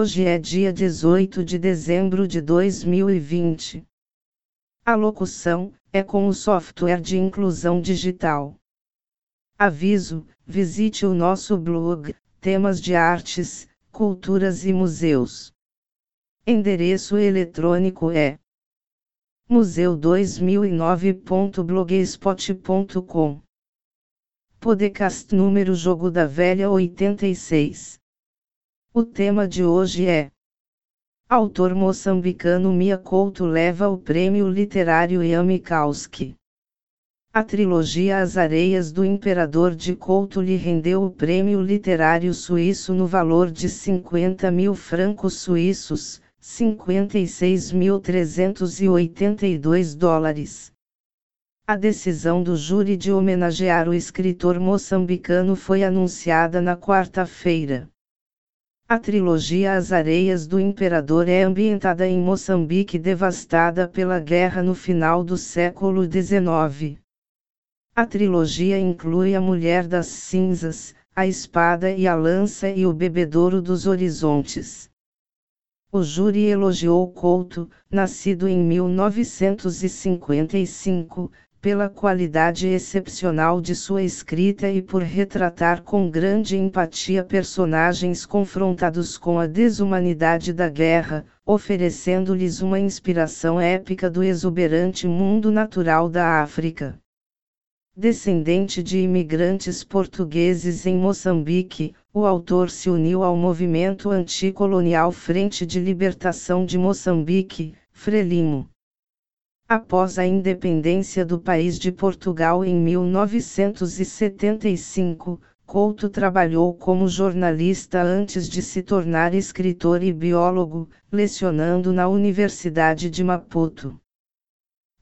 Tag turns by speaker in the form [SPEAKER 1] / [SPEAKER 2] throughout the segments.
[SPEAKER 1] Hoje é dia 18 de dezembro de 2020. A locução é com o software de inclusão digital. Aviso: visite o nosso blog, temas de artes, culturas e museus. Endereço eletrônico é museu2009.blogspot.com. Podcast número Jogo da Velha 86. O tema de hoje é Autor moçambicano Mia Couto leva o prêmio literário Yamikowski. A trilogia As Areias do Imperador de Couto lhe rendeu o prêmio literário suíço no valor de 50 mil francos suíços, 56.382 dólares. A decisão do júri de homenagear o escritor moçambicano foi anunciada na quarta-feira. A trilogia As Areias do Imperador é ambientada em Moçambique devastada pela guerra no final do século XIX. A trilogia inclui A Mulher das Cinzas, A Espada e a Lança e O Bebedouro dos Horizontes. O júri elogiou Couto, nascido em 1955, pela qualidade excepcional de sua escrita e por retratar com grande empatia personagens confrontados com a desumanidade da guerra, oferecendo-lhes uma inspiração épica do exuberante mundo natural da África. Descendente de imigrantes portugueses em Moçambique, o autor se uniu ao movimento anticolonial Frente de Libertação de Moçambique, Frelimo. Após a independência do país de Portugal em 1975, Couto trabalhou como jornalista antes de se tornar escritor e biólogo, lecionando na Universidade de Maputo.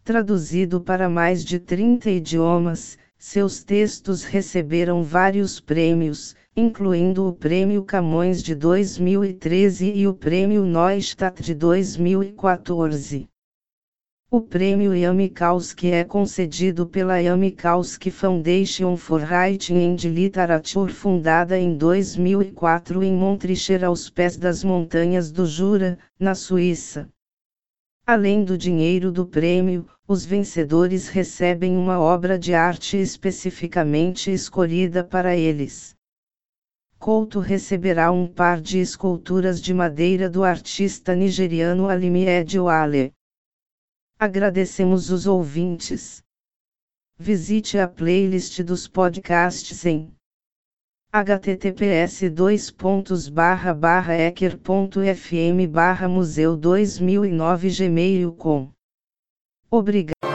[SPEAKER 1] Traduzido para mais de 30 idiomas, seus textos receberam vários prêmios, incluindo o Prêmio Camões de 2013 e o Prêmio Neustadt de 2014. O prêmio Yamikowski é concedido pela Yamikowski Foundation for Writing and Literature fundada em 2004 em Montricher aos pés das montanhas do Jura, na Suíça. Além do dinheiro do prêmio, os vencedores recebem uma obra de arte especificamente escolhida para eles. Couto receberá um par de esculturas de madeira do artista nigeriano Alimi Wale. Agradecemos os ouvintes. Visite a playlist dos podcasts em https ecker.fm museu 2009 gmail.com. Obrigado.